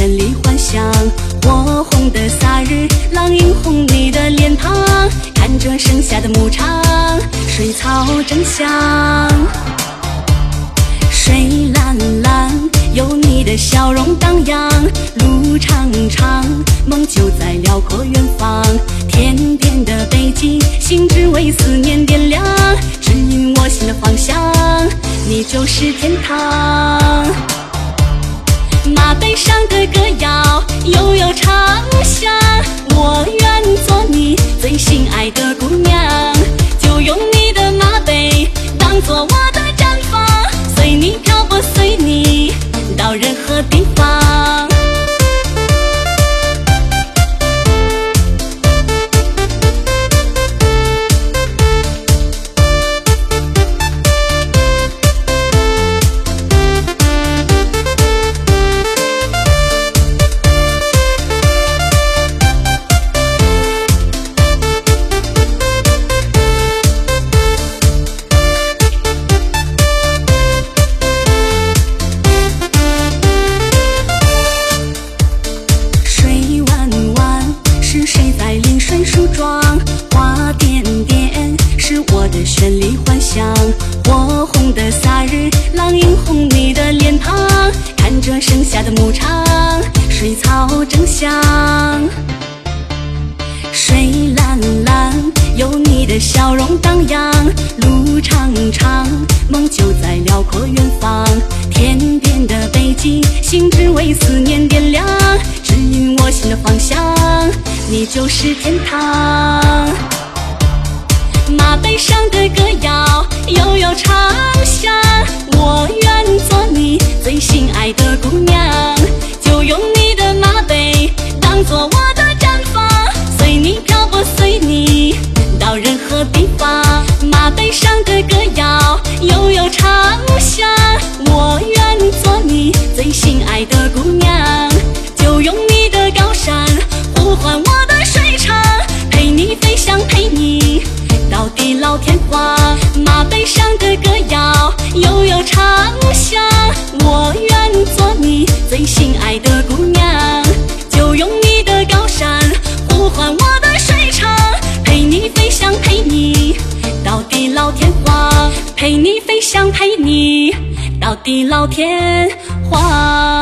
千里幻想，火红的萨日朗映红你的脸庞，看着盛夏的牧场，水草正香。水蓝蓝，有你的笑容荡漾，路长长，梦就在辽阔远方。天边的北极星，只为思念点亮，指引我心的方向，你就是天堂。马背上的歌谣悠悠唱响，我牧场，水草正香。水蓝蓝，有你的笑容荡漾。路长长，梦就在辽阔远方。天边的北极星只为思念点亮，指引我心的方向。你就是天堂。马背上的歌谣悠悠唱响，我愿的姑娘，就用你的马背当做我的毡房，随你漂泊，随你到任何地方。马背上的歌谣悠悠长响，我愿做你最心爱的姑娘，就用你的高山呼唤我想，陪你到地老天荒。